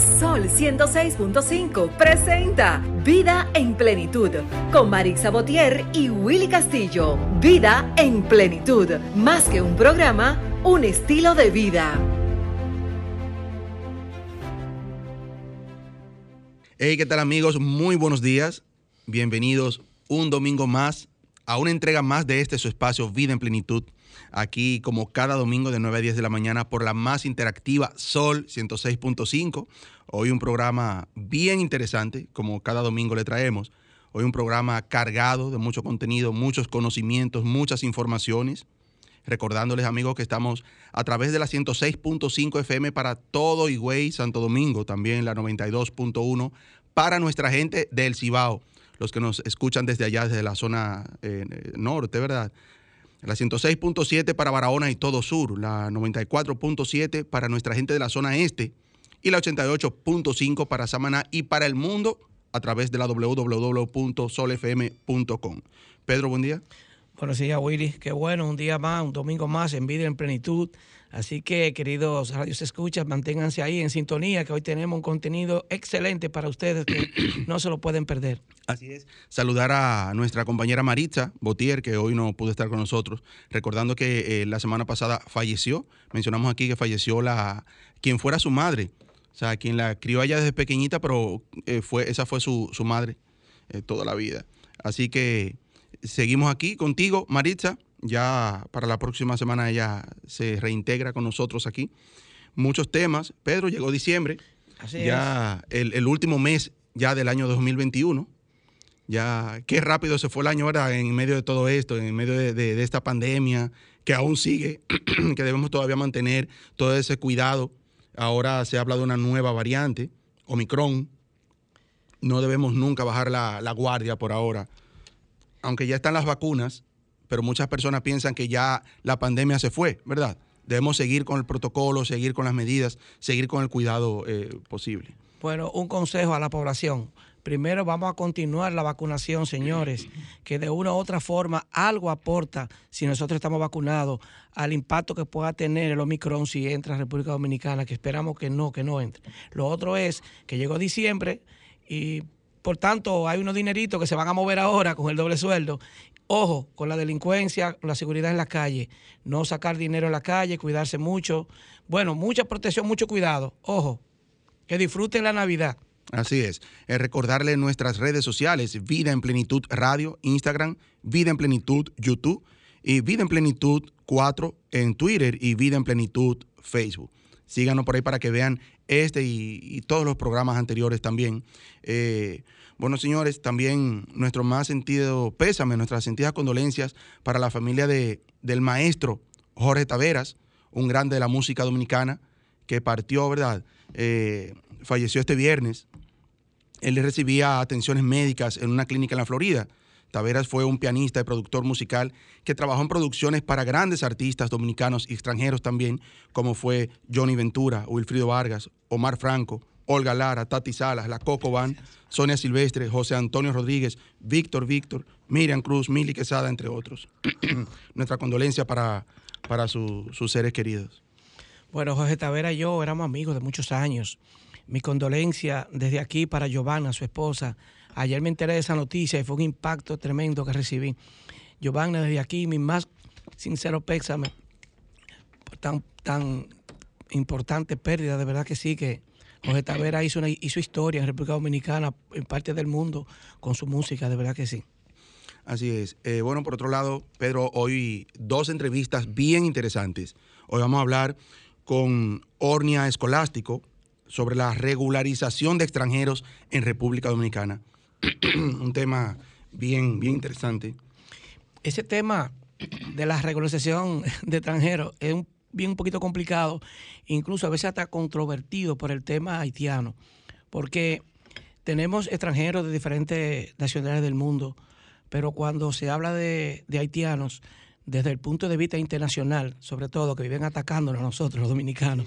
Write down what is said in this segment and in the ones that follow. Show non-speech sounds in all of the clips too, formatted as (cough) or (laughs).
Sol 106.5 presenta Vida en Plenitud con Marix Sabotier y Willy Castillo. Vida en Plenitud, más que un programa, un estilo de vida. Hey, ¿qué tal amigos? Muy buenos días. Bienvenidos un domingo más a una entrega más de este su espacio Vida en Plenitud. Aquí como cada domingo de 9 a 10 de la mañana por la más interactiva Sol 106.5. Hoy un programa bien interesante, como cada domingo le traemos. Hoy un programa cargado de mucho contenido, muchos conocimientos, muchas informaciones. Recordándoles amigos que estamos a través de la 106.5 FM para todo Higüey, Santo Domingo, también la 92.1 para nuestra gente del Cibao los que nos escuchan desde allá, desde la zona eh, norte, ¿verdad? La 106.7 para Barahona y todo sur, la 94.7 para nuestra gente de la zona este y la 88.5 para Samaná y para el mundo a través de la www.solfm.com. Pedro, buen día. Buenos días, Willy. Qué bueno, un día más, un domingo más en vida en plenitud. Así que, queridos radios escuchas, manténganse ahí en sintonía, que hoy tenemos un contenido excelente para ustedes que (clears throat) no se lo pueden perder. Así es. Saludar a nuestra compañera Maritza Botier, que hoy no pudo estar con nosotros, recordando que eh, la semana pasada falleció. Mencionamos aquí que falleció la quien fuera su madre. O sea, quien la crió allá desde pequeñita, pero eh, fue, esa fue su, madre eh, toda la vida. Así que seguimos aquí contigo, Maritza ya para la próxima semana ella se reintegra con nosotros aquí. Muchos temas. Pedro, llegó diciembre. Así ya es. El, último mes ya del año 2021. Ya, qué rápido se fue el año ahora en medio de todo esto, en medio de, esta pandemia que aún sigue, (clears throat) que debemos todavía mantener todo ese cuidado. Ahora se habla de una nueva variante, Omicron. No debemos nunca bajar la, la guardia por ahora. Aunque ya están las vacunas, pero muchas personas piensan que ya la pandemia se fue, ¿verdad? Debemos seguir con el protocolo, seguir con las medidas, seguir con el cuidado eh, posible. Bueno, un consejo a la población. Primero vamos a continuar la vacunación, señores, que de una u otra forma algo aporta, si nosotros estamos vacunados, al impacto que pueda tener el Omicron si entra a República Dominicana, que esperamos que no, que no entre. Lo otro es que llegó diciembre y por tanto hay unos dineritos que se van a mover ahora con el doble sueldo Ojo con la delincuencia, con la seguridad en la calle. No sacar dinero en la calle, cuidarse mucho. Bueno, mucha protección, mucho cuidado. Ojo, que disfruten la Navidad. Así es. recordarle nuestras redes sociales, Vida en Plenitud Radio, Instagram, Vida en Plenitud YouTube y Vida en Plenitud 4 en Twitter y Vida en Plenitud Facebook. Síganos por ahí para que vean este y, todos los programas anteriores también. Eh, bueno, señores, también nuestro más sentido pésame, nuestras sentidas condolencias para la familia de, del maestro Jorge Taveras, un grande de la música dominicana, que partió, ¿verdad? Eh, falleció este viernes. Él recibía atenciones médicas en una clínica en la Florida. Taveras fue un pianista y productor musical que trabajó en producciones para grandes artistas dominicanos y extranjeros también, como fue Johnny Ventura, Wilfrido Vargas, Omar Franco, Olga Lara, Tati Salas, La Coco Van, Sonia Silvestre, José Antonio Rodríguez, Víctor Víctor, Miriam Cruz, Mili Quesada, entre otros. (clears throat) Nuestra condolencia para, para sus seres queridos. Bueno, José Tavera y yo éramos amigos de muchos años. Mi condolencia desde aquí para Giovanna, su esposa. Ayer me enteré de esa noticia y fue un impacto tremendo que recibí. Giovanna, desde aquí, mi más sincero pésame por tan, tan importante pérdida, de verdad que sí, que José Tavera hizo, hizo historia en República Dominicana, en parte del mundo, con su música, de verdad que sí. Así es. Eh, bueno, por otro lado, Pedro, hoy dos entrevistas bien interesantes. Hoy vamos a hablar con Ornia Escolástico sobre la regularización de extranjeros en República Dominicana. (clears throat) Un tema bien, bien interesante. Ese tema de la regularización (laughs) de extranjeros es un bien un poquito complicado, incluso a veces hasta controvertido por el tema haitiano, porque tenemos extranjeros de diferentes nacionalidades del mundo, pero cuando se habla de, haitianos, desde el punto de vista internacional, sobre todo, que viven atacándonos a nosotros, los dominicanos,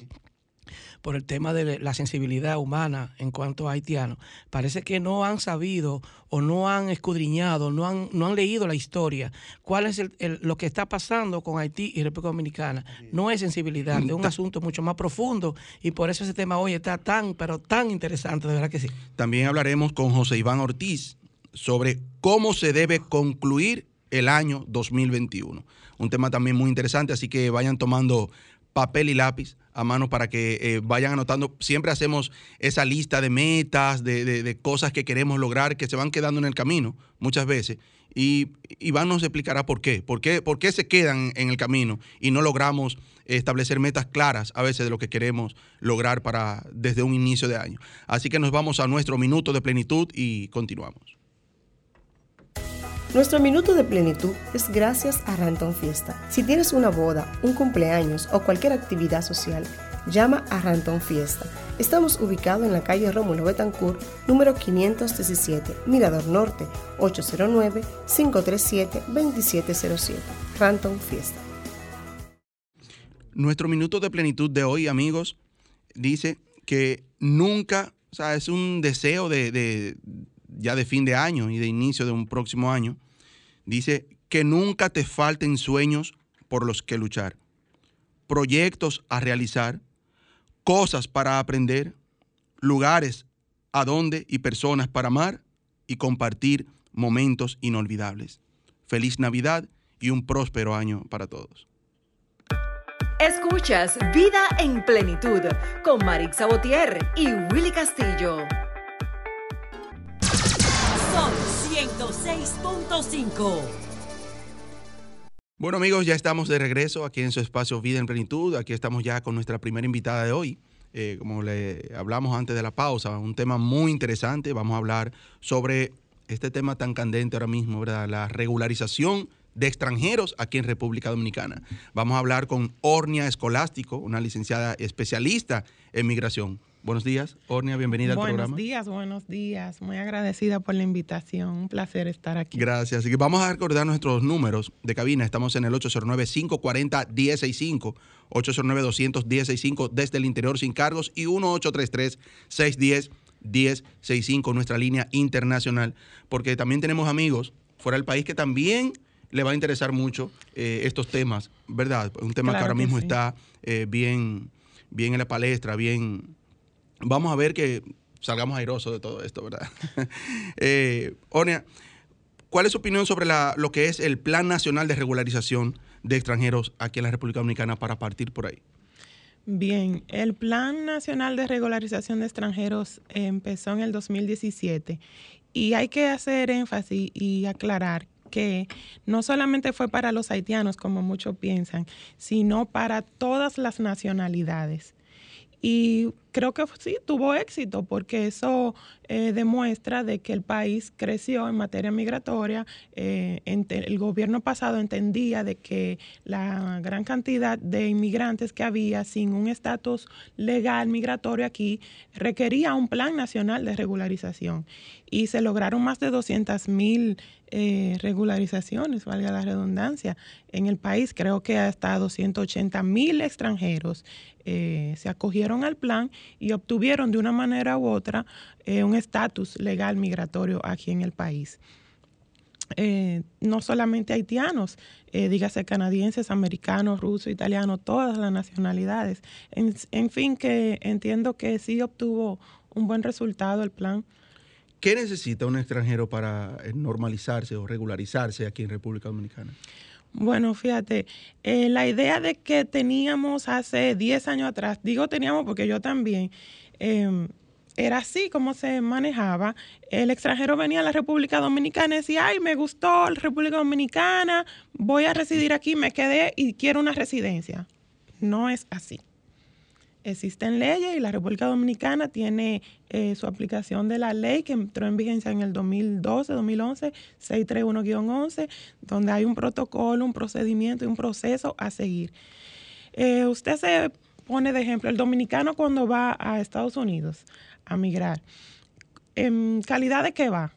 por el tema de la sensibilidad humana en cuanto a haitianos, parece que no han sabido o no han escudriñado, no han, no han leído la historia, cuál es lo que está pasando con Haití y República Dominicana. No es sensibilidad, es un asunto mucho más profundo y por eso ese tema hoy está tan, pero tan interesante, de verdad que sí. También hablaremos con José Iván Ortiz sobre cómo se debe concluir el año 2021. Un tema también muy interesante, así que vayan tomando papel y lápiz a mano para que eh, vayan anotando. Siempre hacemos esa lista de metas, de, cosas que queremos lograr, que se van quedando en el camino muchas veces. Y Iván nos explicará por qué. por qué, por qué se quedan en el camino y no logramos establecer metas claras a veces de lo que queremos lograr para desde un inicio de año. Así que nos vamos a nuestro minuto de plenitud y continuamos. Nuestro minuto de plenitud es gracias a Ranton Fiesta. Si tienes una boda, un cumpleaños o cualquier actividad social, llama a Ranton Fiesta. Estamos ubicados en la calle Rómulo Betancourt, número 517, Mirador Norte, 809-537-2707. Ranton Fiesta. Nuestro minuto de plenitud de hoy, amigos, dice que nunca, o sea, es un deseo de ya de fin de año y de inicio de un próximo año, dice que nunca te falten sueños por los que luchar, proyectos a realizar, cosas para aprender, lugares a donde y personas para amar y compartir momentos inolvidables. Feliz Navidad y un próspero año para todos. Escuchas Vida en Plenitud con Marix Sabotier y Willy Castillo. 106.5. Bueno amigos, ya estamos de regreso aquí en su espacio Vida en Plenitud. Aquí estamos ya con nuestra primera invitada de hoy. Eh, como le hablamos antes de la pausa, un tema muy interesante. Vamos a hablar sobre este tema tan candente ahora mismo, ¿verdad? La regularización de extranjeros aquí en República Dominicana. Vamos a hablar con Ornia Escolástico, una licenciada especialista en migración. Buenos días, Ornia, bienvenida al programa. Buenos días, buenos días. Muy agradecida por la invitación. Un placer estar aquí. Gracias. Y vamos a recordar nuestros números de cabina. Estamos en el 809-540-165, 809-210-65 desde el interior sin cargos y 1833-610-1065, nuestra línea internacional, porque también tenemos amigos fuera del país que también le va a interesar mucho eh, estos temas, ¿verdad? Un tema que ahora mismo está eh, bien, bien en la palestra, bien vamos a ver que salgamos airosos de todo esto, ¿verdad? (laughs) eh, ¿cuál es su opinión sobre lo que es el Plan Nacional de Regularización de Extranjeros aquí en la República Dominicana para partir por ahí? Bien, el Plan Nacional de Regularización de Extranjeros empezó en el 2017 y hay que hacer énfasis y aclarar que no solamente fue para los haitianos, como muchos piensan, sino para todas las nacionalidades. Y creo que sí, tuvo éxito porque eso eh, demuestra de que el país creció en materia migratoria. Eh, el gobierno pasado entendía de que la gran cantidad de inmigrantes que había sin un estatus legal migratorio aquí requería un plan nacional de regularización. Y se lograron más de 200 mil eh, regularizaciones, valga la redundancia, en el país. Creo que hasta 280 mil extranjeros eh, se acogieron al plan y obtuvieron de una manera u otra eh, un estatus legal migratorio aquí en el país. no solamente haitianos, dígase canadienses, americanos, rusos, italianos, todas las nacionalidades. en fin, que entiendo que sí obtuvo un buen resultado el plan. ¿Qué necesita un extranjero para eh, normalizarse o regularizarse aquí en República Dominicana? Bueno, fíjate, eh, la idea de que teníamos hace 10 años atrás, digo teníamos porque yo también, em, era así como se manejaba. El extranjero venía a la República Dominicana y decía, ay, me gustó la República Dominicana, voy a residir aquí, me quedé y quiero una residencia. No es así existen leyes y la República Dominicana tiene eh, su aplicación de la ley que entró en vigencia en el 2012, 2011, 631-11, donde hay un protocolo, un procedimiento y un proceso a seguir. Eh, usted se pone de ejemplo, el dominicano cuando va a Estados Unidos a migrar, ¿en calidad de qué va?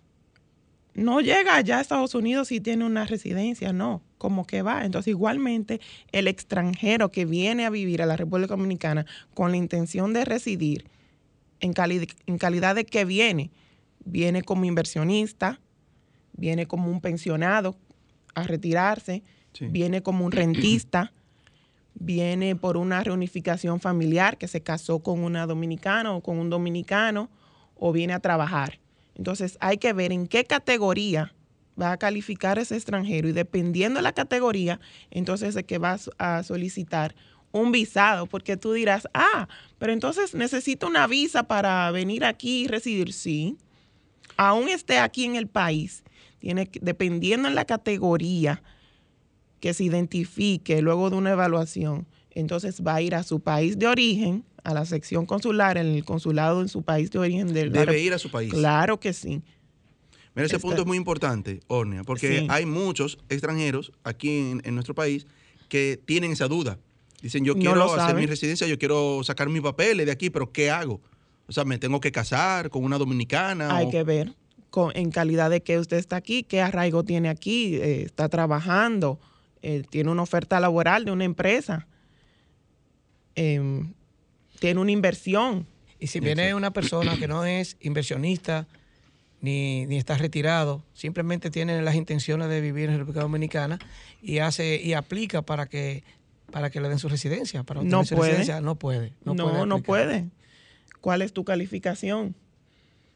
No llega allá a Estados Unidos y tiene una residencia, no como que va. Entonces, igualmente, el extranjero que viene a vivir a la República Dominicana con la intención de residir, en, en calidad de que viene, viene como inversionista, viene como un pensionado a retirarse, viene como un rentista, viene por una reunificación familiar que se casó con una dominicana o con un dominicano o viene a trabajar. Entonces hay que ver en qué categoría va a calificar ese extranjero y dependiendo de la categoría, entonces es que va a solicitar un visado, porque tú dirás, ah, pero entonces necesito una visa para venir aquí y residir. Sí, aún esté aquí en el país, tiene dependiendo en la categoría que se identifique luego de una evaluación, entonces va a ir a su país de origen, a la sección consular, en el consulado en su país de origen. Del, Debe ir a su país. Claro que sí. Mira, ese punto es muy importante, Ornia, porque hay muchos extranjeros aquí en, nuestro país que tienen esa duda. Dicen, yo quiero hacer mi residencia, yo quiero sacar mis papeles de aquí, pero ¿qué hago? O sea, me tengo que casar con una dominicana. Hay que ver con, en calidad de que usted está aquí, qué arraigo tiene aquí, eh, está trabajando, eh, tiene una oferta laboral de una empresa, em, tiene una inversión. Y si viene una persona que no es inversionista, ni, ni está retirado, simplemente tiene las intenciones de vivir en República Dominicana y hace y aplica para que para que le den su residencia, para no puede. residencia, no puede. No, no, no puede. ¿Cuál es tu calificación?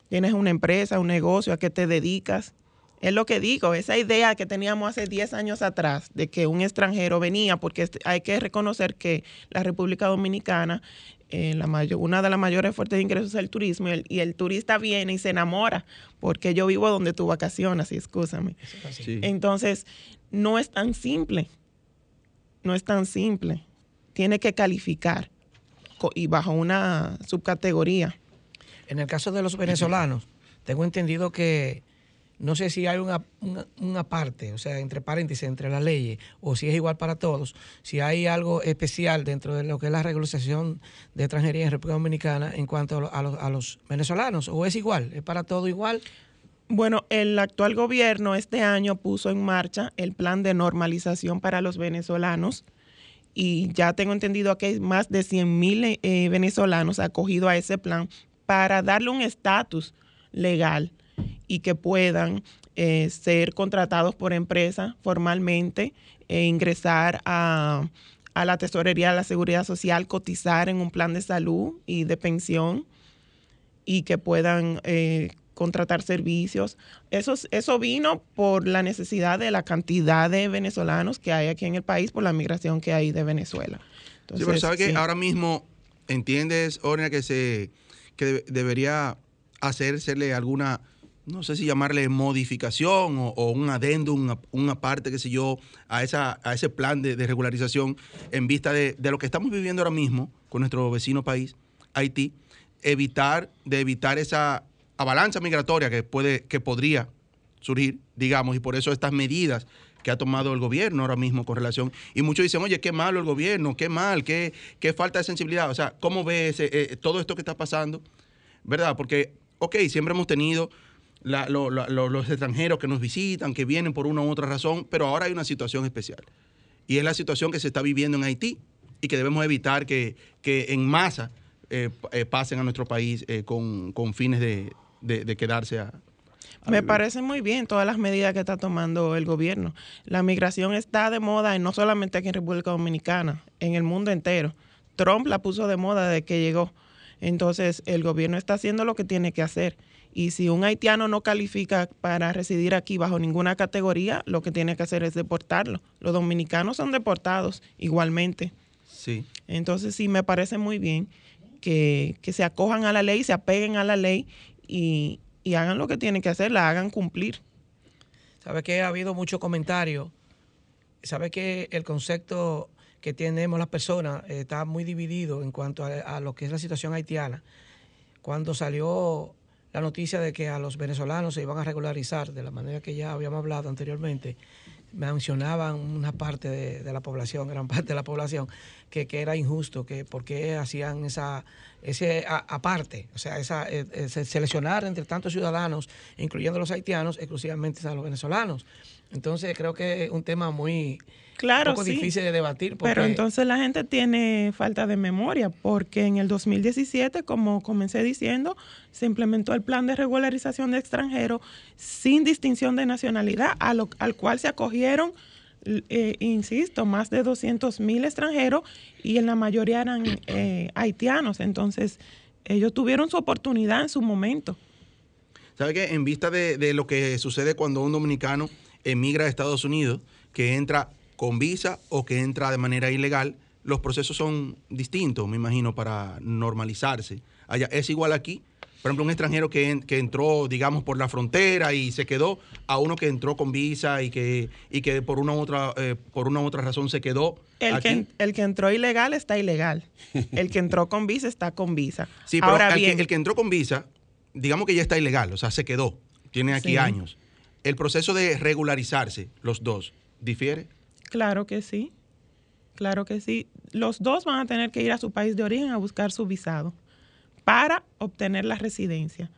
¿Tienes una empresa, un negocio? ¿A qué te dedicas? Es lo que digo, esa idea que teníamos hace 10 años atrás de que un extranjero venía, porque hay que reconocer que la República Dominicana eh, la mayor, una de las mayores fuertes de ingresos es el turismo y el, turista viene y se enamora porque yo vivo donde tú vacacionas, así escúchame. Entonces, no es tan simple, no es tan simple. Tiene que calificar y bajo una subcategoría. En el caso de los venezolanos, tengo entendido que no sé si hay una, una, parte, o sea, entre paréntesis, entre las leyes, o si es igual para todos, si hay algo especial dentro de lo que es la regularización de extranjería en República Dominicana en cuanto a, los, a los venezolanos, o es igual, es para todo igual. Bueno, el actual gobierno este año puso en marcha el plan de normalización para los venezolanos y ya tengo entendido que hay más de 100 mil eh, venezolanos acogidos a ese plan para darle un estatus legal y que puedan eh, ser contratados por empresa formalmente e ingresar a, la tesorería de la seguridad social, cotizar en un plan de salud y de pensión y que puedan eh, contratar servicios. Eso, eso vino por la necesidad de la cantidad de venezolanos que hay aquí en el país, por la migración que hay de Venezuela. sí, pero ¿sabe que ahora mismo entiendes, Ornia, que, se, que debería hacerse alguna no sé si llamarle modificación o, un adendum, una, parte, qué sé yo, a, esa, a ese plan de, regularización en vista de, lo que estamos viviendo ahora mismo con nuestro vecino país, Haití, evitar, de evitar esa avalancha migratoria que, puede, que podría surgir, digamos, y por eso estas medidas que ha tomado el gobierno ahora mismo con relación. Y muchos dicen, oye, qué malo el gobierno, qué mal, qué, qué falta de sensibilidad. O sea, ¿cómo ves eh, todo esto que está pasando? ¿Verdad? Porque, ok, siempre hemos tenido los extranjeros que nos visitan, que vienen por una u otra razón, pero ahora hay una situación especial. Y es la situación que se está viviendo en Haití y que debemos evitar que, en masa eh, eh, pasen a nuestro país eh, con, fines de, quedarse a, me parece muy bien todas las medidas que está tomando el gobierno. La migración está de moda, y no solamente aquí en República Dominicana, en el mundo entero. Trump la puso de moda desde que llegó. Entonces, el gobierno está haciendo lo que tiene que hacer. Y si un haitiano no califica para residir aquí bajo ninguna categoría, lo que tiene que hacer es deportarlo. Los dominicanos son deportados igualmente. Sí. Entonces sí, me parece muy bien que, se acojan a la ley, se apeguen a la ley y, hagan lo que tienen que hacer, la hagan cumplir. Sabe que ha habido mucho comentario. Sabe que el concepto que tenemos las personas está muy dividido en cuanto a, a lo que es la situación haitiana. Cuando salió la noticia de que a los venezolanos se iban a regularizar de la manera que ya habíamos hablado anteriormente, mencionaban una parte de, la población, gran parte de la población, que, era injusto, que por qué hacían esa, ese aparte, o sea, esa, eh, eh, seleccionar entre tantos ciudadanos, incluyendo los haitianos, exclusivamente a los venezolanos. Entonces creo que es un tema muy claro, poco difícil de debatir. Pero entonces la gente tiene falta de memoria, porque en el 2017, como comencé diciendo, se implementó el plan de regularización de extranjeros sin distinción de nacionalidad, al cual se acogieron eh, insisto, más de 200 mil extranjeros y en la mayoría eran eh, haitianos. Entonces, ellos tuvieron su oportunidad en su momento. ¿Sabe qué? En vista de, lo que sucede cuando un dominicano emigra a Estados Unidos, que entra con visa o que entra de manera ilegal, los procesos son distintos, me imagino, para normalizarse. Allá, ¿Es igual aquí? por ejemplo, un extranjero que, que, entró, digamos, por la frontera y se quedó, a uno que entró con visa y que, y que por una otra, eh, por una otra razón se quedó. El, Que, el que entró ilegal está ilegal. El que entró con visa está con visa. (laughs) Sí, pero Ahora bien, el que entró con visa, digamos que ya está ilegal, o sea, se quedó, tiene aquí años. ¿El proceso de regularizarse, los dos, difiere? Claro que sí. Claro que sí. Los dos van a tener que ir a su país de origen a buscar su visado para obtener la residencia.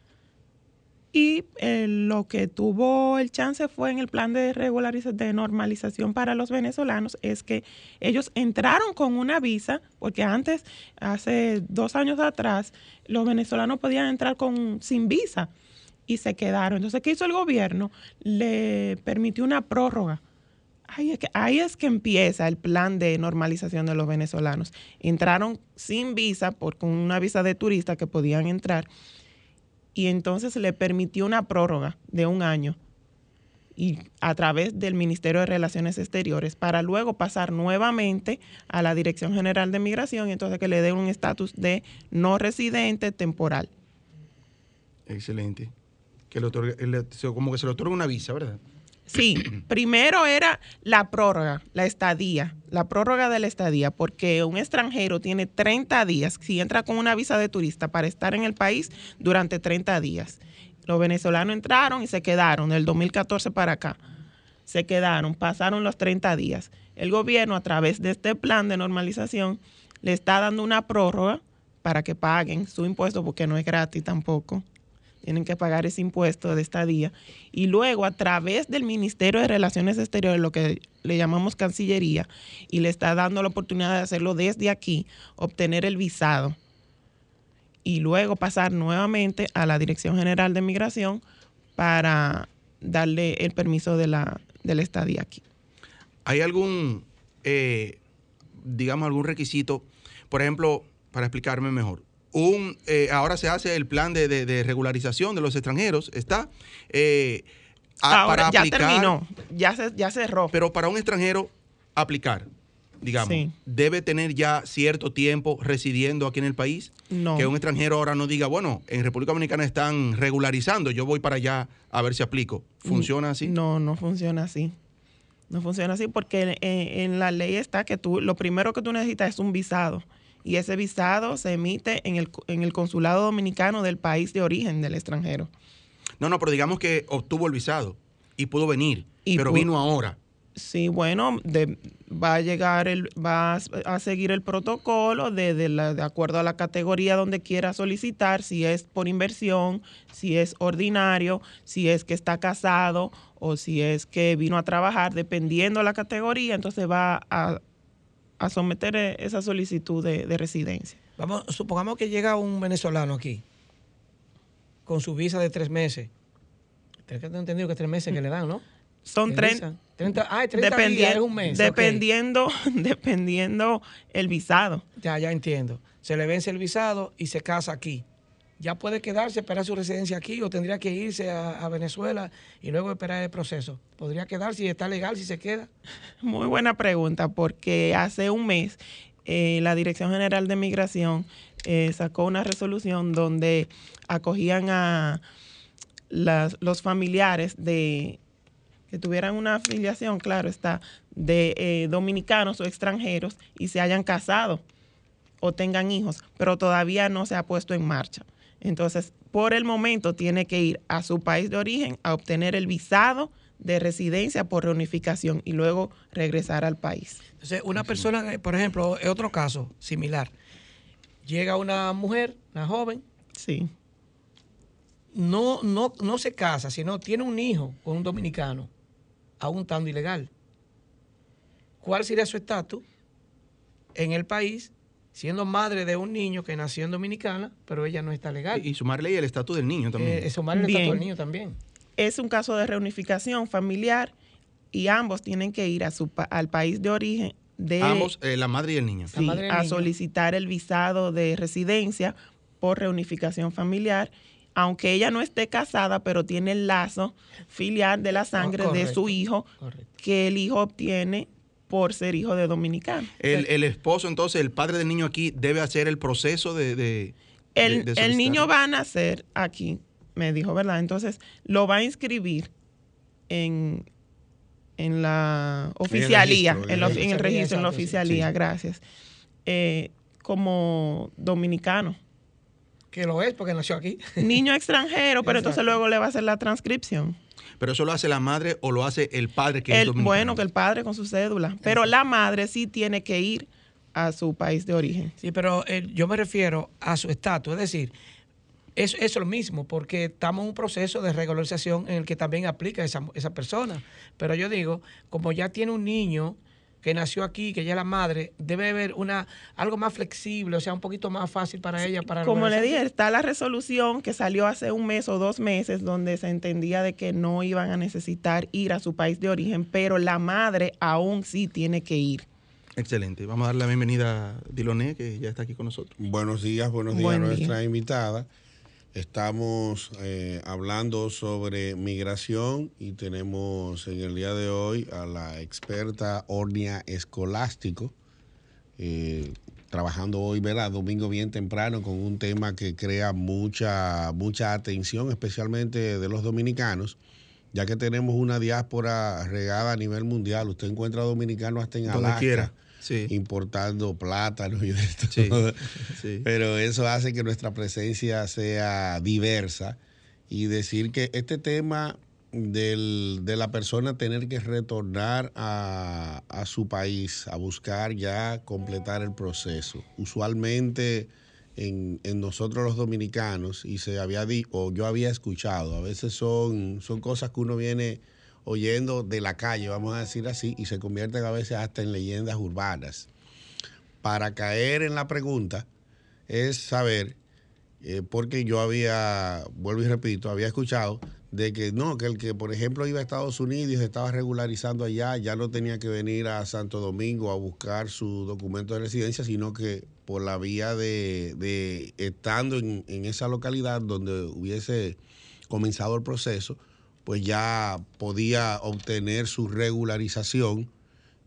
Y eh, lo que tuvo el chance fue en el plan de regularización, de normalización para los venezolanos, es que ellos entraron con una visa, porque antes, hace dos años atrás, los venezolanos podían entrar con, sin visa y se quedaron. Entonces, ¿qué hizo el gobierno? Le permitió una prórroga Ahí es, que, ahí es que empieza el plan de normalización de los venezolanos. Entraron sin visa, por, con una visa de turista que podían entrar, y entonces le permitió una prórroga de un año y a través del Ministerio de Relaciones Exteriores para luego pasar nuevamente a la Dirección General de Migración y entonces que le den un estatus de no residente temporal. Excelente. Que le como que se le otorga una visa, ¿verdad? Sí, (clears throat) primero era la prórroga, la estadía, la prórroga de la estadía, porque un extranjero tiene 30 días, si entra con una visa de turista, para estar en el país durante 30 días. Los venezolanos entraron y se quedaron del 2014 para acá. Se quedaron, pasaron los 30 días. El gobierno, a través de este plan de normalización, le está dando una prórroga para que paguen su impuesto, porque no es gratis tampoco tienen que pagar ese impuesto de estadía. Y luego, a través del Ministerio de Relaciones Exteriores, lo que le llamamos Cancillería, y le está dando la oportunidad de hacerlo desde aquí, obtener el visado. Y luego pasar nuevamente a la Dirección General de Migración para darle el permiso de la, de estadía aquí. ¿Hay algún, eh, digamos, algún requisito? Por ejemplo, para explicarme mejor, un, eh, ahora se hace el plan de, regularización de los extranjeros, está. Eh, ahora, ya terminó, ya, se, ya cerró. Pero para un extranjero aplicar, digamos, debe tener ya cierto tiempo residiendo aquí en el país. No. Que un extranjero ahora no diga, bueno, en República Dominicana están regularizando, yo voy para allá a ver si aplico. ¿Funciona así? No, no funciona así. No funciona así porque en la ley está que tú, lo primero que tú necesitas es un visado y ese visado se emite en el, en el consulado dominicano del país de origen del extranjero. No, no, pero digamos que obtuvo el visado y pudo venir, pero vino ahora. Sí, bueno, va a llegar, el, va a seguir el protocolo de, de, acuerdo a la categoría donde quiera solicitar, si es por inversión, si es ordinario, si es que está casado o si es que vino a trabajar, dependiendo de la categoría, entonces va a, a someter eh, esa solicitud de, residencia. Vamos, supongamos que llega un venezolano aquí con su visa de tres meses. Tengo entendido que tres meses que le dan, ¿no? Son 30, 30, ah, 30 días, un mes. Dependiendo, (laughs) dependiendo el visado. Ya, ya entiendo. Se le vence el visado y se casa aquí ya puede quedarse, esperar su residencia aquí o tendría que irse a, Venezuela y luego esperar el proceso. ¿Podría quedarse y está legal si se queda? (laughs) Muy buena pregunta, porque hace un mes eh, la Dirección General de Migración eh, sacó una resolución donde acogían a los familiares de que tuvieran una afiliación, claro está, de eh, dominicanos o extranjeros y se hayan casado o tengan hijos, pero todavía no se ha puesto en marcha. Entonces, por el momento tiene que ir a su país de origen a obtener el visado de residencia por reunificación y luego regresar al país. Entonces, una persona, por ejemplo, en otro caso similar, llega una mujer, una joven, Sí. no, no, no se casa, sino tiene un hijo con un dominicano, aún estando ilegal. ¿Cuál sería su estatus en el país, siendo madre de un niño que nació en Dominicana, pero ella no está legal? Y, y sumarle el estatus del niño también. Eh, sumarle el estatus del niño también. Es un caso de reunificación familiar y ambos tienen que ir a su pa- al país de origen de Ambos, eh, la madre y el niño. La a niño. solicitar el visado de residencia por reunificación familiar, aunque ella no esté casada, pero tiene el lazo filial de la sangre de correcto, su hijo correcto. que el hijo obtiene por ser hijo de dominicano. El, el esposo, entonces, el padre del niño aquí debe hacer el proceso de... de- El, de- de el niño va a nacer aquí, me dijo, ¿verdad? Entonces lo va a inscribir en, en la oficialía, registro, en, lo- en el registro, en la oficialía, Sí. gracias, eh, como dominicano. Que lo es porque nació aquí. Niño extranjero, pero entonces luego le va a hacer la transcripción. Pero eso lo hace la madre o lo hace el padre que es El, dominicano. bueno, que el padre con su cédula, pero la madre sí tiene que ir a su país de origen. Sí, pero eh, yo me refiero a su estatus, es decir, eso, eso es lo mismo, porque estamos en un proceso de regularización en el que también aplica esa, esa persona. Pero yo digo, como ya tiene un niño que nació aquí, que ya es la madre, debe haber una algo más flexible, o sea, un poquito más fácil para ella. para Como le dije, está la resolución que salió hace un mes o dos meses donde se entendía de que no iban a necesitar ir a su país de origen, pero la madre aún sí tiene que ir. Excelente. Vamos a darle la bienvenida a Diloné, que ya está aquí con nosotros. Buenos días, buenos días Buen a día. nuestra invitada. Estamos eh, hablando sobre migración y tenemos en el día de hoy a la experta Ornia Escolástico, eh, trabajando hoy, ¿verdad? Domingo bien temprano con un tema que crea mucha, mucha atención, especialmente de los dominicanos, ya que tenemos una diáspora regada a nivel mundial. Usted encuentra dominicanos hasta en Donde Alaska quiera. Sí. importando plátanos y de. Sí, sí. Pero eso hace que nuestra presencia sea diversa y decir que este tema del- de la persona tener que retornar a, a su país a buscar ya completar el proceso. Usualmente en, en nosotros los dominicanos, y se había di- o yo había escuchado, a veces son, son cosas que uno viene oyendo de la calle, vamos a decir así, y se convierten a veces hasta en leyendas urbanas. Para caer en la pregunta es saber, eh, porque yo había, vuelvo y repito, había escuchado de que no, que el que por ejemplo iba a Estados Unidos y estaba regularizando allá, ya no tenía que venir a Santo Domingo a buscar su documento de residencia, sino que por la vía de, de estando en, en esa localidad donde hubiese comenzado el proceso, pues ya podía obtener su regularización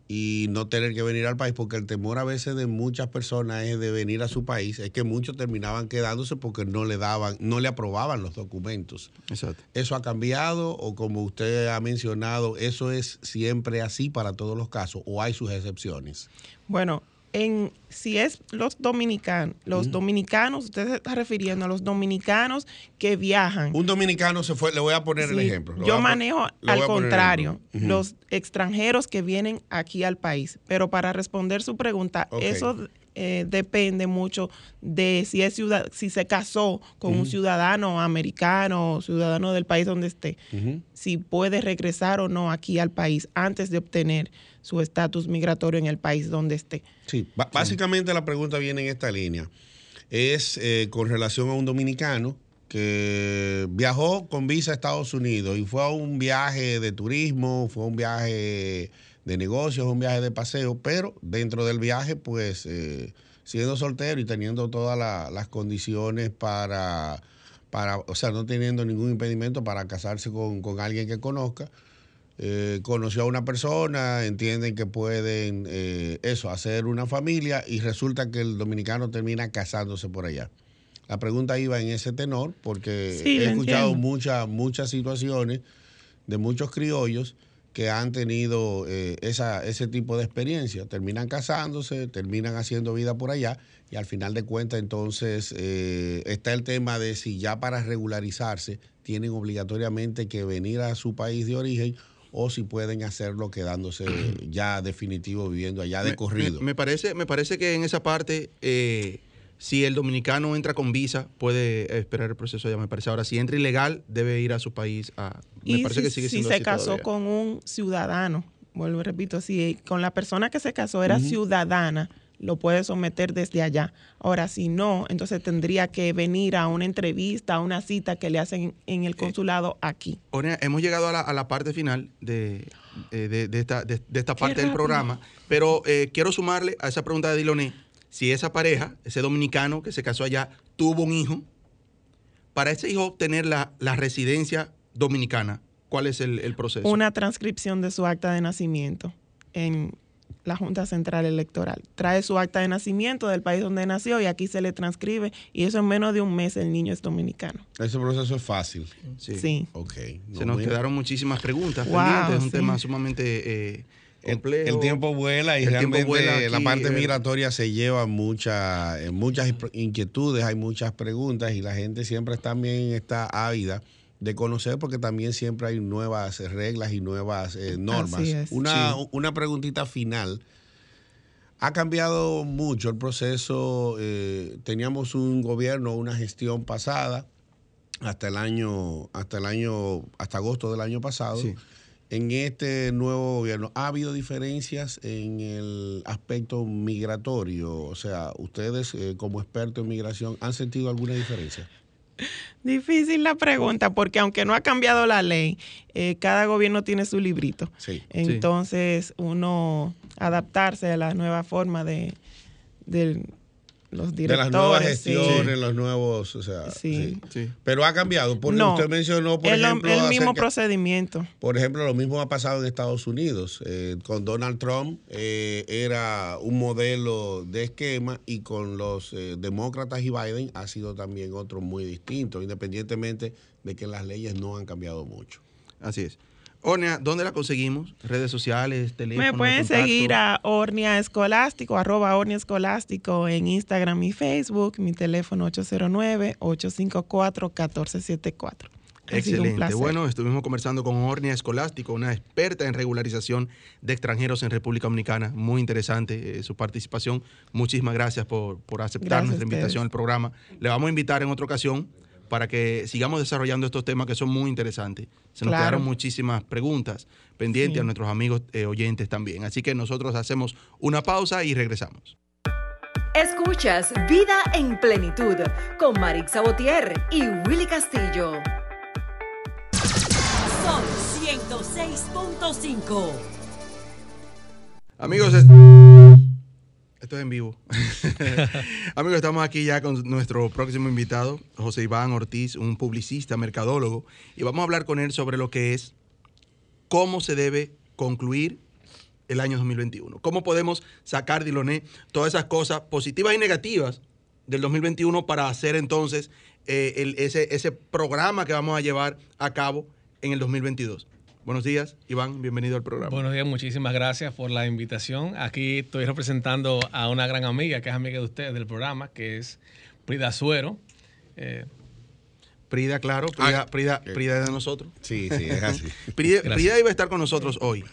y no tener que venir al país, porque el temor a veces de muchas personas es de venir a su país, es que muchos terminaban quedándose porque no le daban, no le aprobaban los documentos. Exacto. ¿Eso ha cambiado o como usted ha mencionado, eso es siempre así para todos los casos o hay sus excepciones? Bueno, en, si es los dominicanos, los dominicanos, usted se está refiriendo a los dominicanos que viajan. Un dominicano se fue, le voy a poner el ejemplo. Yo manejo al contrario, los extranjeros que vienen aquí al país. Pero para responder su pregunta, eso eh, depende mucho de si es ciudad, si se casó con un ciudadano americano o ciudadano del país donde esté, si puede regresar o no aquí al país antes de obtener su estatus migratorio en el país donde esté. Sí, básicamente la pregunta viene en esta línea. Es eh, con relación a un dominicano que viajó con visa a Estados Unidos y fue a un viaje de turismo, fue a un viaje de negocios, un viaje de paseo, pero dentro del viaje, pues, eh, siendo soltero y teniendo todas la- las condiciones para, para, o sea, no teniendo ningún impedimento para casarse con, con alguien que conozca, eh, conoció a una persona, entienden que pueden eh, eso, hacer una familia y resulta que el dominicano termina casándose por allá. La pregunta iba en ese tenor porque Sí, he escuchado muchas muchas situaciones de muchos criollos que han tenido eh, esa, ese tipo de experiencia. Terminan casándose, terminan haciendo vida por allá y al final de cuentas entonces eh, está el tema de si ya para regularizarse tienen obligatoriamente que venir a su país de origen o si pueden hacerlo quedándose ya definitivo viviendo allá de Me- corrido. Me, me parece, me parece que en esa parte eh, Si el dominicano entra con visa, puede esperar el proceso ya me parece. Ahora, si entra ilegal, debe ir a su país. A, me y parece si, que sigue si siendo se así casó todavía. con un ciudadano, vuelvo y repito, si con la persona que se casó era ciudadana, lo puede someter desde allá. Ahora, si no, entonces tendría que venir a una entrevista, a una cita que le hacen en el consulado aquí. Ornea, hemos llegado a la, a la parte final de, eh, de- de esta, de, esta parte del programa, pero eh, quiero sumarle a esa pregunta de Diloné, si esa pareja, ese dominicano que se casó allá, tuvo un hijo, para ese hijo obtener la, la residencia dominicana, ¿cuál es el, el proceso? Una transcripción de su acta de nacimiento en la Junta Central Electoral. Trae su acta de nacimiento del país donde nació y aquí se le transcribe y eso en menos de un mes el niño es dominicano. Ese proceso es fácil. Sí. Sí. Ok. No, Se nos quedaron muchísimas preguntas Wow, pendientes, es un sí. tema sumamente eh, complejo. el tiempo vuela y El realmente vuela la parte eh. migratoria se lleva mucha, eh, muchas inquietudes, hay muchas preguntas y la gente siempre también está ávida de conocer porque también siempre hay nuevas reglas y nuevas eh, normas. Así es. Una, Sí. una preguntita final. Ha cambiado mucho el proceso. eh, teníamos un gobierno, una gestión pasada hasta el año, hasta el año, hasta agosto del año pasado. Sí. En este nuevo gobierno, ¿ha habido diferencias en el aspecto migratorio? O sea, ustedes eh, como expertos en migración, ¿han sentido alguna diferencia? Difícil la pregunta porque aunque no ha cambiado la ley, eh, cada gobierno tiene su librito. Sí. Entonces uno adaptarse a la nueva forma de, de los De las nuevas sí. gestiones, los nuevos, o sea, Sí. sí. Sí. Pero ha cambiado, porque No, usted mencionó, por el, ejemplo, el mismo acerca- procedimiento. Por ejemplo, lo mismo ha pasado en Estados Unidos. Eh, con Donald Trump eh, era un modelo de esquema y con los eh, demócratas y Biden ha sido también otro muy distinto, independientemente de que las leyes no han cambiado mucho. Así es. Ornea, ¿dónde la conseguimos? Redes sociales, teléfono. Me pueden contacto? seguir a Ornia Escolástico, arroba Ornia Escolástico en Instagram y Facebook. Mi teléfono 809-854-1474. Ha sido un Excelente. Bueno, estuvimos conversando con Ornia Escolástico, una experta en regularización de extranjeros en República Dominicana. Muy interesante eh, su participación. Muchísimas gracias por, por aceptar Gracias nuestra invitación al programa. Le vamos a invitar en otra ocasión para que sigamos desarrollando estos temas que son muy interesantes. Se nos Claro. quedaron muchísimas preguntas pendientes Sí. a nuestros amigos eh, oyentes también. Así que nosotros hacemos una pausa y regresamos. Escuchas Vida en Plenitud con Marix Sabotier y Willy Castillo. Son 106.5. Amigos, es- esto es en vivo. (laughs) Amigos, estamos aquí ya con nuestro próximo invitado, José Iván Ortiz, un publicista, mercadólogo, y vamos a hablar con él sobre lo que es cómo se debe concluir el año 2021. Cómo podemos sacar, Diloné, todas esas cosas positivas y negativas del 2021 para hacer entonces eh, el- ese, ese programa que vamos a llevar a cabo en el 2022. Buenos días, Iván, bienvenido al programa. Buenos días, muchísimas gracias por la invitación. Aquí estoy representando a una gran amiga, que es amiga de ustedes del programa, que es Prida Suero. Eh, Prida, claro, Prida, Ah, Prida, eh. Prida es de nosotros. Sí, sí, es así. (laughs) Prida, iba a estar con nosotros hoy.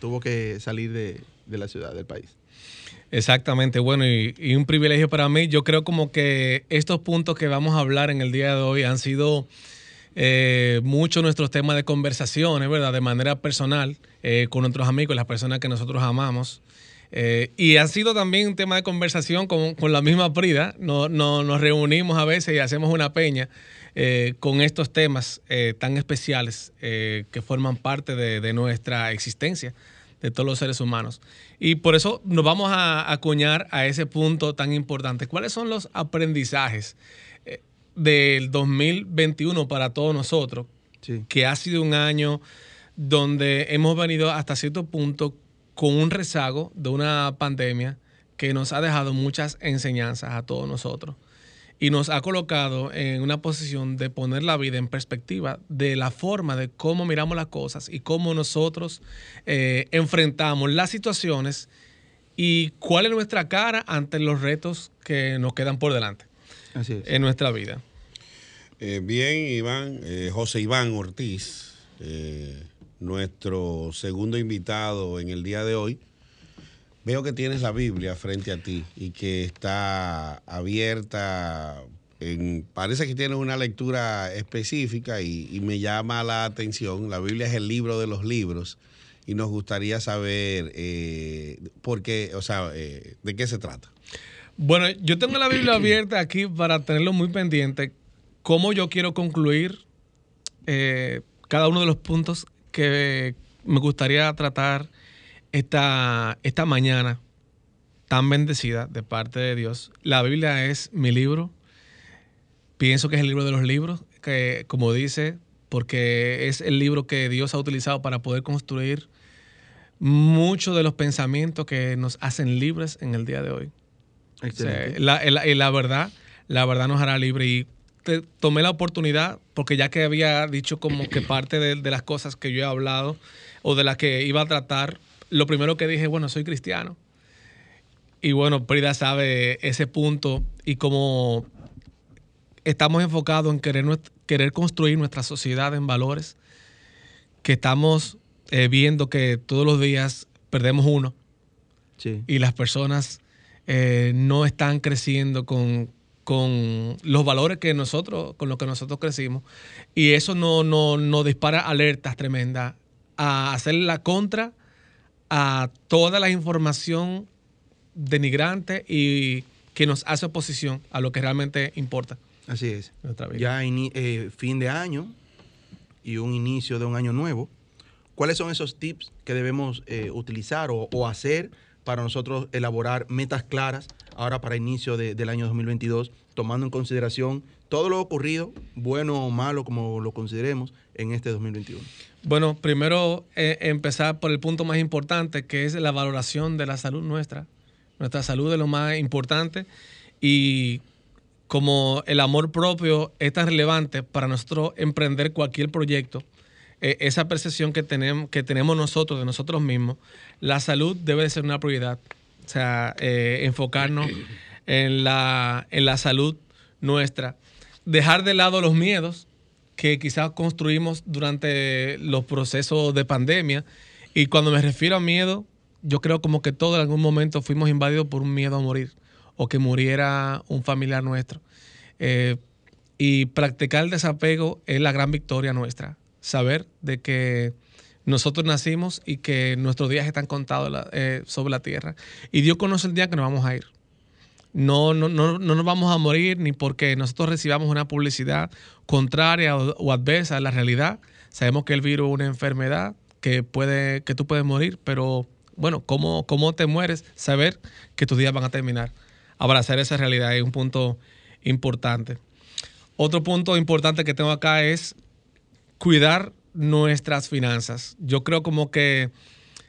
Tuvo que salir de, de la ciudad, del país. exactamente, bueno, y, y un privilegio para mí. Yo creo como que estos puntos que vamos a hablar en el día de hoy han sido eh, mucho nuestros temas de conversaciones, ¿verdad? De manera personal, eh, con nuestros amigos, las personas que nosotros amamos. Eh, y han sido también un tema de conversación con, con la misma Prida. No, no- nos reunimos a veces y hacemos una peña eh, con estos temas eh, tan especiales eh, que forman parte de, de nuestra existencia, de todos los seres humanos. Y por eso nos vamos a acuñar a ese punto tan importante. ¿Cuáles son los aprendizajes del 2021 para todos nosotros? Sí. que ha sido un año donde hemos venido hasta cierto punto con un rezago de una pandemia que nos ha dejado muchas enseñanzas a todos nosotros y nos ha colocado en una posición de poner la vida en perspectiva de la forma de cómo miramos las cosas y cómo nosotros eh, enfrentamos las situaciones y cuál es nuestra cara ante los retos que nos quedan por delante Así es. en nuestra vida. Eh, bien, Iván, eh, José Iván Ortiz, eh, nuestro segundo invitado en el día de hoy. Veo que tienes la Biblia frente a ti y que está abierta. En, parece que tiene una lectura específica y, y me llama la atención. La Biblia es el libro de los libros y nos gustaría saber eh, por qué, o sea, eh, de qué se trata. Bueno, yo tengo la Biblia abierta aquí para tenerlo muy pendiente. Cómo yo quiero concluir eh, cada uno de los puntos que me gustaría tratar esta, esta mañana tan bendecida de parte de Dios. La Biblia es mi libro. Pienso que es el libro de los libros, que como dice, porque es el libro que Dios ha utilizado para poder construir muchos de los pensamientos que nos hacen libres en el día de hoy. Excelente. la, la, verdad, la verdad nos hará libre y tomé la oportunidad, porque ya que había dicho como que (clears throat) parte de, de, las cosas que yo he hablado o de las que iba a tratar, lo primero que dije, bueno, soy cristiano. Y bueno, Prida sabe ese punto y como estamos enfocados en querer, querer construir nuestra sociedad en valores, que estamos eh, viendo que todos los días perdemos uno sí. y las personas eh, no están creciendo con, con, los valores que nosotros, con los que nosotros crecimos. Y eso nos no, no dispara alertas tremendas a hacer la contra a toda la información denigrante y que nos hace oposición a lo que realmente importa. Así es. Ya eh, fin de año y un inicio de un año nuevo. ¿Cuáles son esos tips que debemos eh, utilizar o, o, hacer para nosotros elaborar metas claras ahora para inicio de, del año 2022, tomando en consideración todo lo ocurrido, bueno o malo, como lo consideremos, en este 2021? Bueno, primero eh, empezar por el punto más importante, que es la valoración de la salud nuestra. Nuestra salud es lo más importante y como el amor propio es tan relevante para nosotros emprender cualquier proyecto, eh, esa percepción que tenemos, que tenemos nosotros de nosotros mismos, la salud debe de ser una prioridad. O sea, eh, enfocarnos (clears throat) en la, en la salud nuestra. Dejar de lado los miedos que quizás construimos durante los procesos de pandemia. Y cuando me refiero a miedo, yo creo como que todos en algún momento fuimos invadidos por un miedo a morir o que muriera un familiar nuestro. Eh, y practicar el desapego es la gran victoria nuestra. Saber de que nosotros nacimos y que nuestros días están contados eh, sobre la tierra. Y Dios conoce el día que nos vamos a ir. No, no, no, no nos vamos a morir ni porque nosotros recibamos una publicidad contraria o, adversa a la realidad. Sabemos que el virus es una enfermedad que, puede, que tú puedes morir, pero bueno, ¿cómo, ¿cómo te mueres? Saber que tus días van a terminar. Abrazar esa realidad es un punto importante. Otro punto importante que tengo acá es cuidar nuestras finanzas. Yo creo como que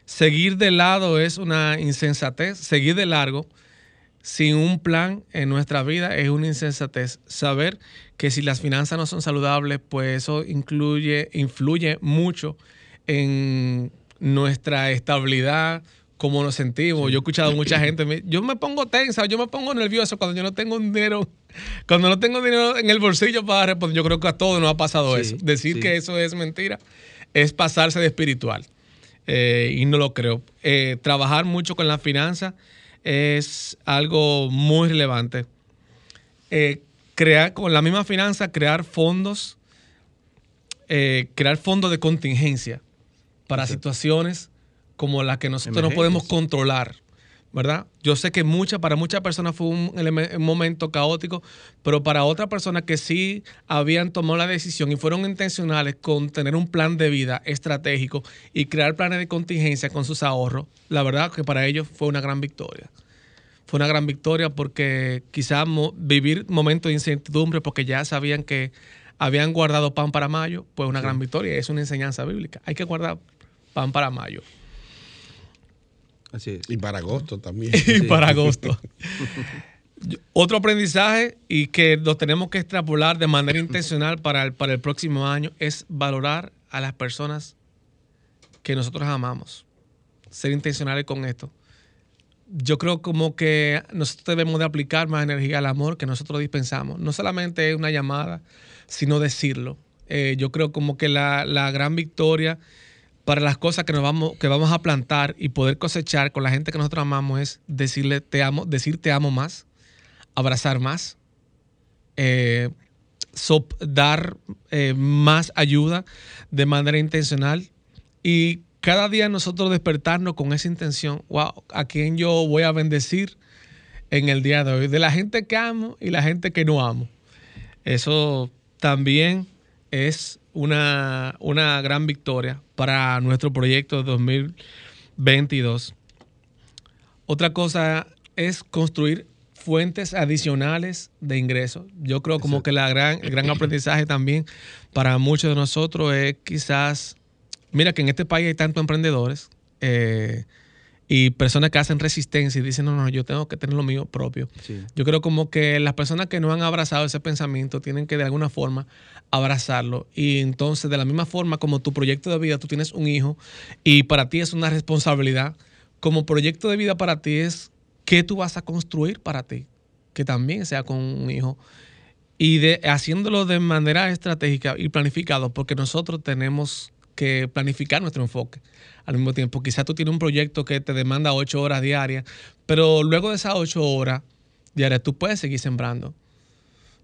seguir de lado es una insensatez, seguir de largo sin un plan en nuestra vida es una insensatez. Saber que si las finanzas no son saludables, pues eso incluye, influye mucho en nuestra estabilidad, cómo nos sentimos. Yo he escuchado mucha gente, yo me pongo tensa, yo me pongo nervioso cuando yo no tengo dinero, cuando no tengo dinero en el bolsillo para responder. Yo creo que a todos nos ha pasado eso. Decir que eso es mentira es pasarse de espiritual. Eh, y no lo creo. Eh, trabajar mucho con la finanza es algo muy relevante. Eh, crear con la misma finanza, crear fondos, crear fondos de contingencia para situaciones como la que nosotros no podemos controlar, ¿verdad? Yo sé que mucha, para muchas personas fue un, momento caótico, pero para otras personas que sí habían tomado la decisión y fueron intencionales con tener un plan de vida estratégico y crear planes de contingencia con sus ahorros, la verdad que para ellos fue una gran victoria. Fue una gran victoria porque quizás vivir momentos de incertidumbre porque ya sabían que habían guardado pan para mayo, pues una gran victoria. Es una enseñanza bíblica. Hay que guardar pan para mayo. Y para agosto también. (laughs) y para agosto. Otro aprendizaje y que lo tenemos que extrapolar de manera intencional para el, para el próximo año es valorar a las personas que nosotros amamos. Ser intencionales con esto. Yo creo como que nosotros debemos de aplicar más energía al amor que nosotros dispensamos. No solamente es una llamada, sino decirlo. Eh, yo creo como que la, la gran victoria para las cosas que nos vamos, que vamos a plantar y poder cosechar con la gente que nosotros amamos es decirle te amo, decir te amo más, abrazar más, eh, dar eh, más ayuda de manera intencional y cada día nosotros despertarnos con esa intención, wow, a quien yo voy a bendecir en el día de hoy, de la gente que amo y la gente que no amo. Eso también es una, una gran victoria para nuestro proyecto de 2022. Otra cosa es construir fuentes adicionales de ingresos. Yo creo como que la gran, el gran aprendizaje también para muchos de nosotros es quizás, mira que en este país hay tantos emprendedores eh, y personas que hacen resistencia y dicen, no, no, yo tengo que tener lo mío propio. Yo creo como que las personas que no han abrazado ese pensamiento tienen que de alguna forma abrazarlo. Y entonces, de la misma forma como tu proyecto de vida, tú tienes un hijo y para ti es una responsabilidad, como proyecto de vida para ti es qué tú vas a construir para ti, que también sea con un hijo. Y de, haciéndolo de manera estratégica y planificado, porque nosotros tenemos que planificar nuestro enfoque al mismo tiempo. Quizás tú tienes un proyecto que te demanda ocho horas diarias, pero luego de esas ocho horas diarias tú puedes seguir sembrando.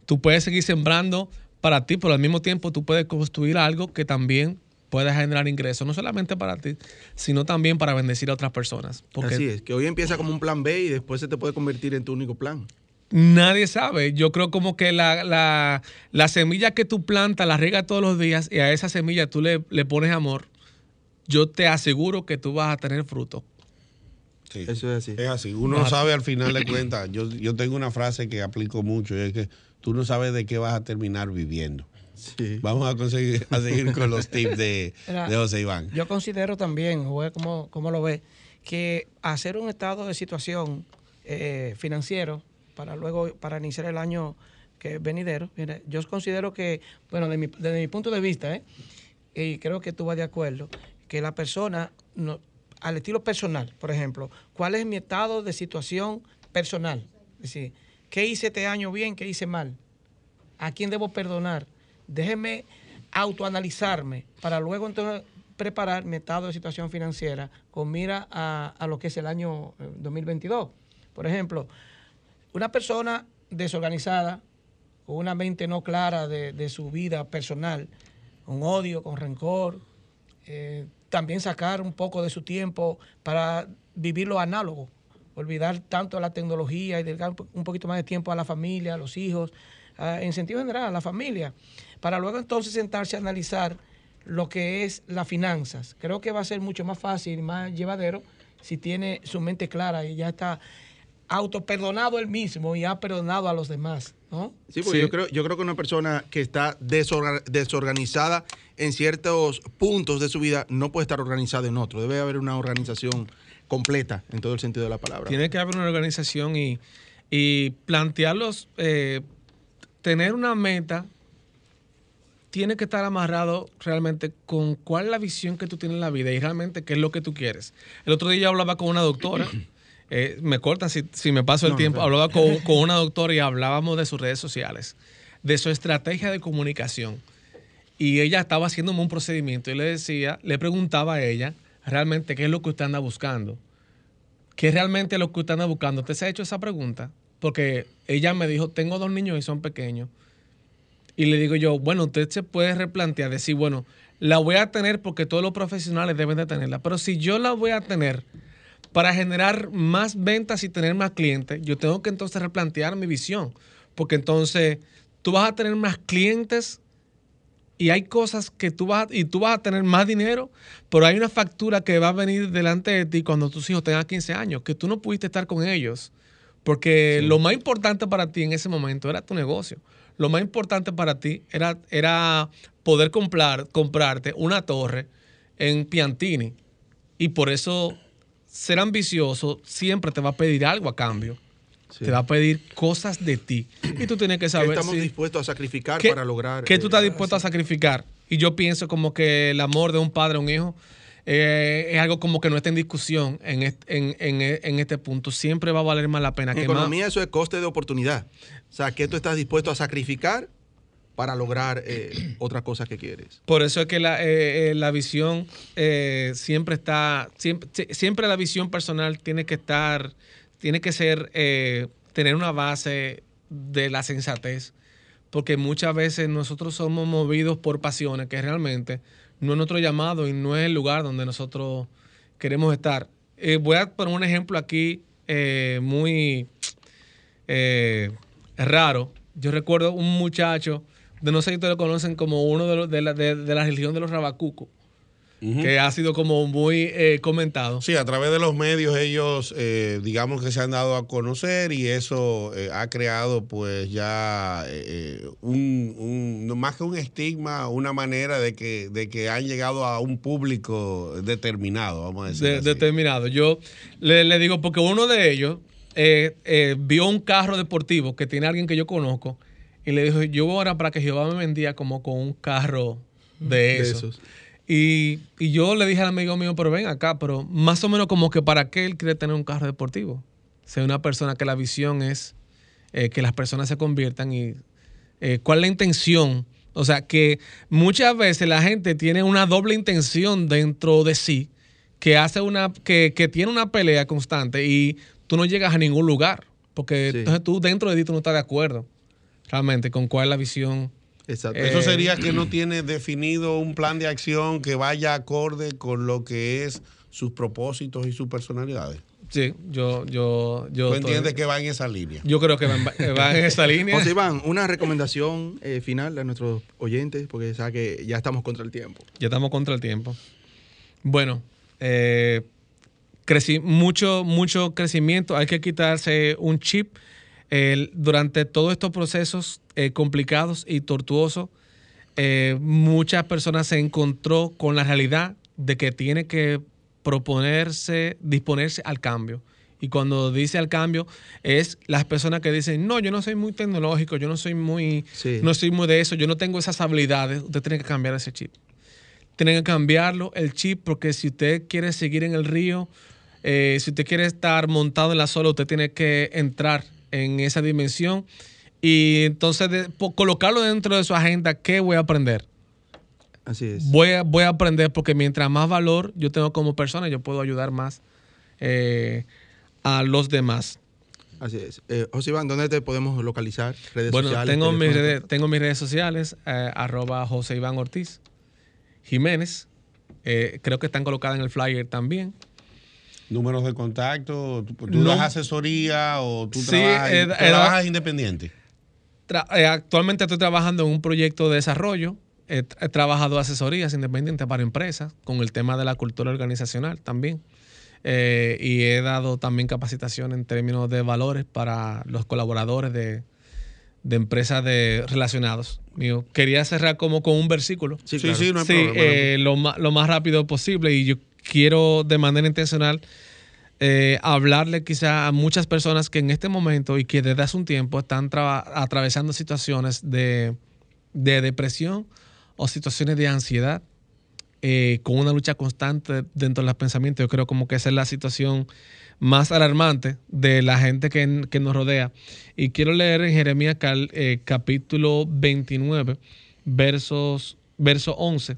Tú puedes seguir sembrando para ti, pero al mismo tiempo tú puedes construir algo que también puedes generar ingresos, no solamente para ti, sino también para bendecir a otras personas. Porque Así es, que hoy empieza como un plan B y después se te puede convertir en tu único plan. Nadie sabe. Yo creo como que la, semilla que tú plantas, la riegas todos los días y a esa semilla tú le, pones amor, yo te aseguro que tú vas a tener fruto. Sí. Eso es así. Es así. Uno sabe al final de cuentas. Yo, yo tengo una frase que aplico mucho y es que tú no sabes de qué vas a terminar viviendo. Vamos a, conseguir, a seguir con los tips de, José Iván. Yo considero también, como, como lo ve, que hacer un estado de situación eh, financiero para luego, para iniciar el año que venidero, yo considero que, bueno, desde mi, punto de vista, ¿eh? y creo que tú vas de acuerdo, que la persona, al estilo personal, por ejemplo, ¿cuál es mi estado de situación personal? Es decir, ¿qué hice este año bien, qué hice mal? ¿A quién debo perdonar? déjeme autoanalizarme para luego entonces preparar mi estado de situación financiera con mira a, lo que es el año 2022. Eh, Por ejemplo, una persona desorganizada, con una mente no clara de, su vida personal, con odio, con rencor, eh, también sacar un poco de su tiempo para vivir lo análogo, olvidar tanto la tecnología y dedicar un poquito más de tiempo a la familia, a los hijos, en sentido general, a la familia para luego entonces sentarse a analizar lo que es las finanzas. Creo que va a ser mucho más fácil más llevadero si tiene su mente clara y ya está autoperdonado él mismo y ha perdonado a los demás. ¿no? Sí, porque Yo, creo, yo creo que una persona que está desorganizada en ciertos puntos de su vida no puede estar organizada en otro. Debe haber una organización completa en todo el sentido de la palabra. Tiene que haber una organización y, y plantearlos, eh, tener una meta tiene que estar amarrado realmente con cuál es la visión que tú tienes en la vida y realmente qué es lo que tú quieres. El otro día yo hablaba con una doctora, (clears throat) eh, me cortan si, me paso el tiempo, hablaba con, (laughs) con, una doctora y hablábamos de sus redes sociales, de su estrategia de comunicación. Y ella estaba haciéndome un procedimiento y le decía, le preguntaba a ella realmente qué es lo que usted anda buscando. ¿Qué realmente es lo que usted anda buscando? ¿Usted se ha hecho esa pregunta? Porque ella me dijo, tengo dos niños y son pequeños y le digo yo, bueno, usted se puede replantear, decir, bueno, la voy a tener porque todos los profesionales deben de tenerla, pero si yo la voy a tener para generar más ventas y tener más clientes, yo tengo que entonces replantear mi visión, porque entonces tú vas a tener más clientes y hay cosas que tú vas y tú vas a tener más dinero, pero hay una factura que va a venir delante de ti cuando tus hijos tengan 15 años, que tú no pudiste estar con ellos, porque lo más importante para ti en ese momento era tu negocio lo más importante para ti era, era poder comprar, comprarte una torre en Piantini. Y por eso ser ambicioso siempre te va a pedir algo a cambio. Te va a pedir cosas de ti. Y tú tienes que saber. ¿Qué estamos dispuestos a sacrificar para lograr? ¿Qué tú estás eh, dispuesto a sacrificar? Y yo pienso como que el amor de un padre a un hijo eh, es algo como que no está en discusión en este, punto. Siempre va a valer más la pena. En economía eso es coste de oportunidad. O sea, ¿qué tú estás dispuesto a sacrificar para lograr eh, (clears throat) otras cosas que quieres. Por eso es que la, eh, eh, la visión siempre está, siempre, si- siempre la visión personal tiene que estar, tiene que ser, tener una base de la sensatez, porque muchas veces nosotros somos movidos por pasiones que realmente no es nuestro llamado y no es el lugar donde nosotros queremos estar. Voy a poner un ejemplo aquí muy raro. Yo recuerdo un muchacho, de no sé si ustedes lo conocen como uno de, los, de, la, de- de la religión de los rabacucos, que ha sido como muy eh, comentado. Sí, a través de los medios ellos, eh, digamos que se han dado a conocer y eso eh, ha creado pues ya un, un- más que un estigma, una manera de que, de que han llegado a un público determinado, vamos a decir. determinado. Yo le, le digo, porque uno de ellos vio un carro deportivo que tiene alguien que yo conozco y le dijo, yo voy ahora para que Jehová me vendía como con un carro de, De eso. esos. Y, y yo le dije al amigo mío, pero ven acá, pero más o menos como que para qué él quiere tener un carro deportivo. Ser una persona que la visión es eh, que las personas se conviertan y eh, cuál es la intención. O sea, que muchas veces la gente tiene una doble intención dentro de sí, que hace una, que, que tiene una pelea constante y tú no llegas a ningún lugar. Porque Sí. entonces tú dentro de ti tú no estás de acuerdo realmente con cuál es la visión. Exacto. Eh, Eso sería que no tiene definido un plan de acción que vaya acorde con lo que es sus propósitos y sus personalidades. Sí, yo, yo, yo. ¿Tú estoy- entiendes que va en esa línea? Yo creo que van en esa línea. José Iván, una recomendación eh, final a nuestros oyentes, porque sabe que ya estamos contra el tiempo. Ya estamos contra el tiempo. Bueno, eh, creci- mucho, mucho crecimiento. Hay que quitarse un chip. Durante todos estos procesos eh, complicados y tortuosos, eh, muchas personas se encontró con la realidad de que tiene que proponerse, disponerse al cambio. Y cuando dice al cambio, es las personas que dicen, no, yo no soy muy tecnológico, yo no soy muy, Sí. no soy muy de eso, yo no tengo esas habilidades. Usted tiene que cambiar ese chip. Tiene que cambiarlo, el chip, porque si usted quiere seguir en el río, eh, si usted quiere estar montado en la sola, usted tiene que entrar en esa dimensión y entonces de- colocarlo dentro de su agenda, ¿qué voy a aprender? Así es. Voy a, voy a aprender porque mientras más valor yo tengo como persona, yo puedo ayudar más eh, a los demás. Así es. Eh, José Iván, ¿dónde te podemos localizar? Redes Bueno, sociales. tengo mis, redes, tengo mis redes sociales, eh, arroba José Iván Ortiz, Jiménez, creo que están colocadas en el flyer también. Números de contacto, tú, tú No. das asesoría o tú Sí, trabajas, eh, tú trabajas independiente. Tra- eh, actualmente estoy trabajando en un proyecto de desarrollo. He, he trabajado asesorías independientes para empresas con el tema de la cultura organizacional también. Eh, y he dado también capacitación en términos de valores para los colaboradores de, de empresas de, relacionados. Mío, quería cerrar como con un versículo. Sí, Sí, claro. sí, no hay Sí, problema. eh, lo más rápido posible y yo quiero de manera intencional eh, hablarle quizá a muchas personas que en este momento y que desde hace un tiempo están atravesando situaciones de, de depresión o situaciones de ansiedad eh, con una lucha constante dentro de los pensamientos. Yo creo como que esa es la situación más alarmante de la gente que, que nos rodea. Y quiero leer en Jeremías eh, capítulo 29, versos, verso 11.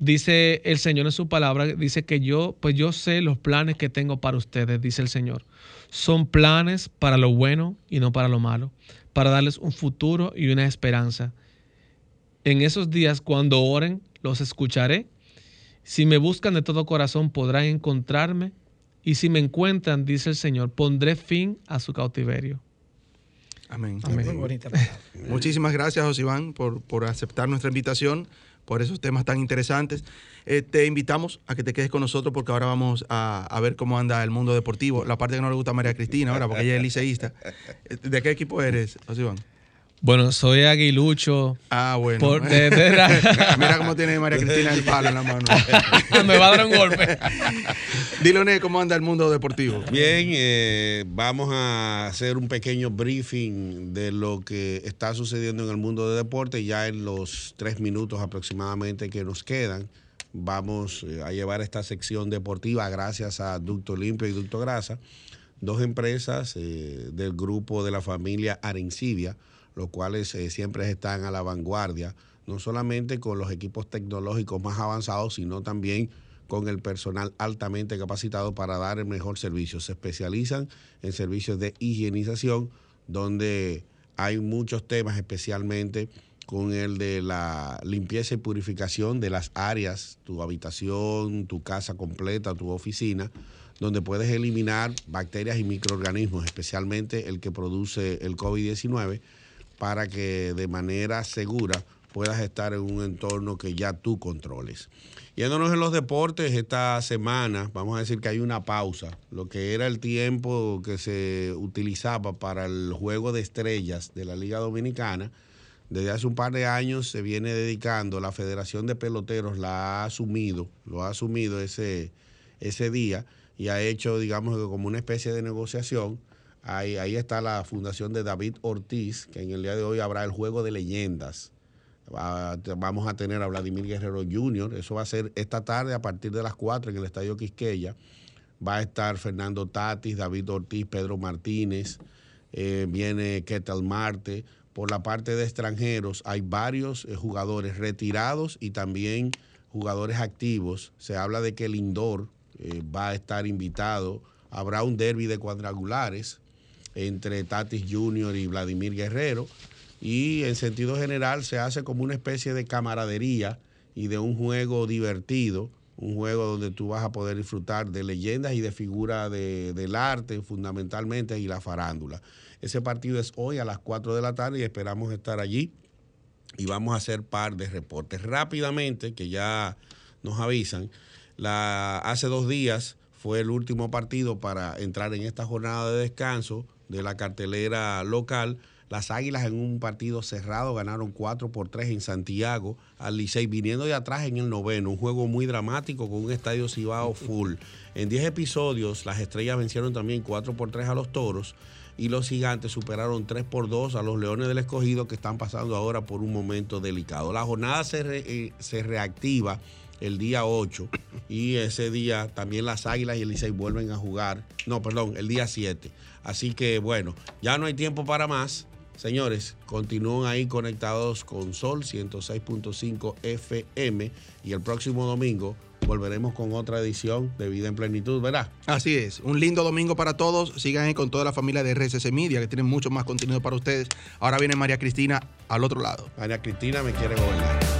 Dice el Señor en su palabra, dice que yo, pues yo sé los planes que tengo para ustedes, dice el Señor. Son planes para lo bueno y no para lo malo, para darles un futuro y una esperanza. En esos días, cuando oren, los escucharé. Si me buscan de todo corazón, podrán encontrarme. Y si me encuentran, dice el Señor, pondré fin a su cautiverio. Amén. Muy bonita palabra. Muchísimas gracias, José Iván, por, por aceptar nuestra invitación, por esos temas tan interesantes. Eh, te invitamos a que te quedes con nosotros porque ahora vamos a, a ver cómo anda el mundo deportivo. La parte que no le gusta a María Cristina ahora, porque ella es liceísta. Eh, ¿De qué equipo eres, José Iván? Bueno, soy aguilucho. Ah, bueno. Por- (laughs) de- de- Mira cómo tiene María Cristina el palo en la mano. (laughs) me va a dar un golpe. (laughs) Dile,One, cómo anda el mundo deportivo. Bien, eh, vamos a hacer un pequeño briefing de lo que está sucediendo en el mundo de deporte. Ya en los tres minutos aproximadamente que nos quedan, vamos eh, a llevar esta sección deportiva gracias a Ducto Limpio y Ducto Grasa, dos empresas eh, del grupo de la familia Arencibia, los cuales eh, siempre están a la vanguardia, no solamente con los equipos tecnológicos más avanzados, sino también con el personal altamente capacitado para dar el mejor servicio. Se especializan en servicios de higienización, donde hay muchos temas, especialmente con el de la limpieza y purificación de las áreas, tu habitación, tu casa completa, tu oficina, donde puedes eliminar bacterias y microorganismos, especialmente el que produce el COVID-19, para que de manera segura puedas estar en un entorno que ya tú controles. Yéndonos en los deportes, esta semana vamos a decir que hay una pausa. Lo que era el tiempo que se utilizaba para el juego de estrellas de la Liga Dominicana, desde hace un par de años se viene dedicando, la Federación de Peloteros la ha asumido, lo ha asumido ese, ese día y ha hecho, digamos, como una especie de negociación. Ahí, está la fundación de David Ortiz, que en el día de hoy habrá el juego de leyendas. vamos a tener a Vladimir Guerrero Jr., eso va a ser esta tarde a partir de las 4 en el Estadio Quisqueya. Va a estar Fernando Tatis, David Ortiz, Pedro Martínez, eh, viene Ketel Marte por la parte de extranjeros hay varios eh, jugadores retirados y también jugadores activos. Se habla de que el Indor eh, va a estar invitado. Habrá un derby de cuadrangulares entre Tatis Jr. y Vladimir Guerrero. Y en sentido general se hace como una especie de camaradería y de un juego divertido, un juego donde tú vas a poder disfrutar de leyendas y de figuras del arte fundamentalmente y la farándula. Ese partido es hoy a las 4 de la tarde y esperamos estar allí y vamos a hacer par de reportes. Rápidamente, que ya nos avisan, hace dos días fue el último partido para entrar en esta jornada de descanso de la cartelera local. Las Águilas en un partido cerrado ganaron 4 por 3 en Santiago al Licey, viniendo de atrás en el noveno. Un juego muy dramático con un estadio Cibao full. En 10 episodios, las estrellas vencieron también 4 por 3 a los toros y los gigantes superaron 3 por 2 a los Leones del Escogido que están pasando ahora por un momento delicado. La jornada se, eh, se reactiva el día 8 y ese día también las Águilas y el Licey vuelven a jugar. No, perdón, el día 7. Así que bueno, ya no hay tiempo para más. Señores, continúen ahí conectados con Sol 106.5 FM y el próximo domingo volveremos con otra edición de Vida en Plenitud, ¿verdad? Así es. Un lindo domingo para todos. Sigan ahí con toda la familia de RSS Media, que tienen mucho más contenido para ustedes. Ahora viene María Cristina al otro lado. María Cristina me quiere gobernar.